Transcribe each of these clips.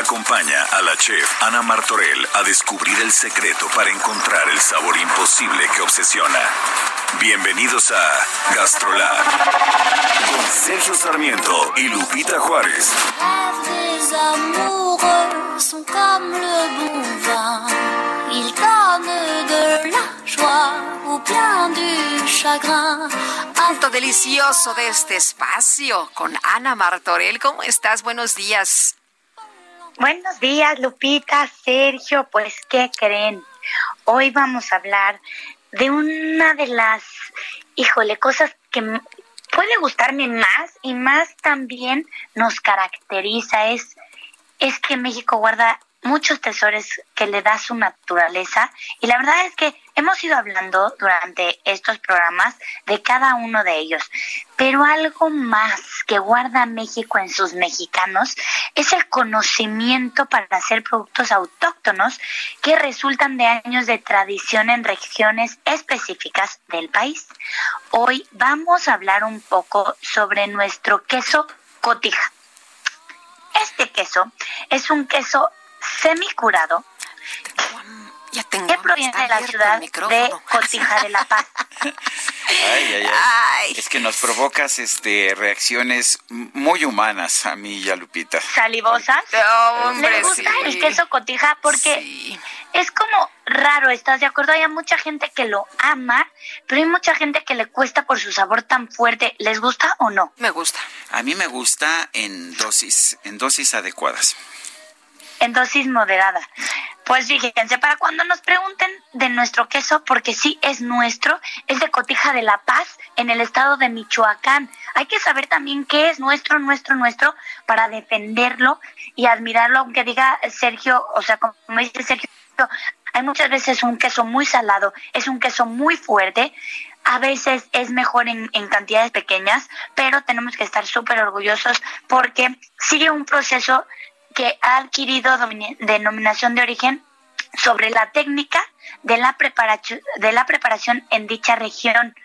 Acompaña a la chef Ana Martorell a descubrir el secreto para encontrar el sabor imposible que obsesiona. Bienvenidos a Gastrolab con Sergio Sarmiento y Lupita Juárez. Punto delicioso de este espacio con Ana Martorell. ¿Cómo estás? Buenos días. Buenos días, Lupita, Sergio. Pues, ¿qué creen? Hoy vamos a hablar de una de las, híjole, cosas que puede gustarme más y más también nos caracteriza es, es que México guarda muchos tesoros que le da su naturaleza y la verdad es que hemos ido hablando durante estos programas de cada uno de ellos, pero algo más que guarda México en sus mexicanos es el conocimiento para hacer productos autóctonos que resultan de años de tradición en regiones específicas del país. Hoy vamos a hablar un poco sobre nuestro queso cotija. Este queso es un queso semicurado Ya tengo. que proviene de la ciudad de Cotija de la Paz. Ay, ay, ay. Ay. Es que nos provocas este reacciones muy humanas a mí y a Lupita. ¿Salivosas? Hombre, ¿Les gusta sí. el queso cotija? Porque Sí. es como raro, ¿estás de acuerdo? Hay mucha gente que lo ama, pero hay mucha gente que le cuesta por su sabor tan fuerte. ¿Les gusta o no? Me gusta. A mí me gusta en dosis, en dosis adecuadas. En dosis moderada. Pues fíjense, para cuando nos pregunten de nuestro queso, porque sí es nuestro, es de Cotija de la Paz, en el estado de Michoacán. Hay que saber también qué es nuestro, nuestro, nuestro, para defenderlo y admirarlo, aunque diga Sergio, o sea, como dice Sergio, hay muchas veces un queso muy salado, es un queso muy fuerte, a veces es mejor en, en cantidades pequeñas, pero tenemos que estar súper orgullosos porque sigue un proceso que ha adquirido denominación de origen sobre la técnica de la, de la preparación en dicha región.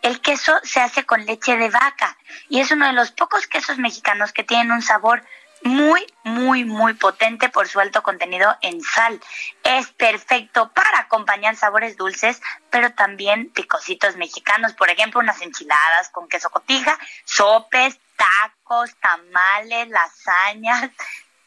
El queso se hace con leche de vaca y es uno de los pocos quesos mexicanos que tienen un sabor muy, muy, muy potente por su alto contenido en sal. Es perfecto para acompañar sabores dulces, pero también picositos mexicanos, por ejemplo, unas enchiladas con queso cotija, sopes, tacos, tamales, lasañas,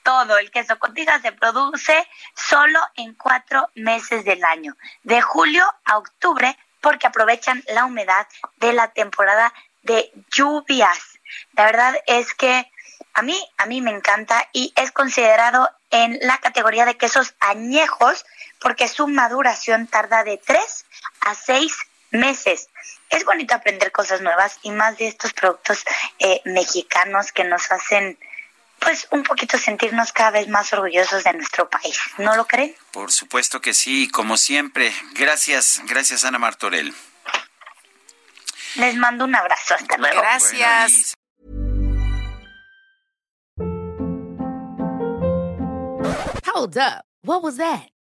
todo. El queso cotija se produce solo en cuatro meses del año, de julio a octubre, porque aprovechan la humedad de la temporada de lluvias. La verdad es que a mí, a mí me encanta y es considerado en la categoría de quesos añejos porque su maduración tarda de tres a seis meses. Es bonito aprender cosas nuevas y más de estos productos eh, mexicanos que nos hacen pues un poquito sentirnos cada vez más orgullosos de nuestro país. ¿No lo creen? Por supuesto que sí, como siempre. Gracias, gracias Ana Martorell. Les mando un abrazo. Hasta luego. Gracias. Hold up. What was that?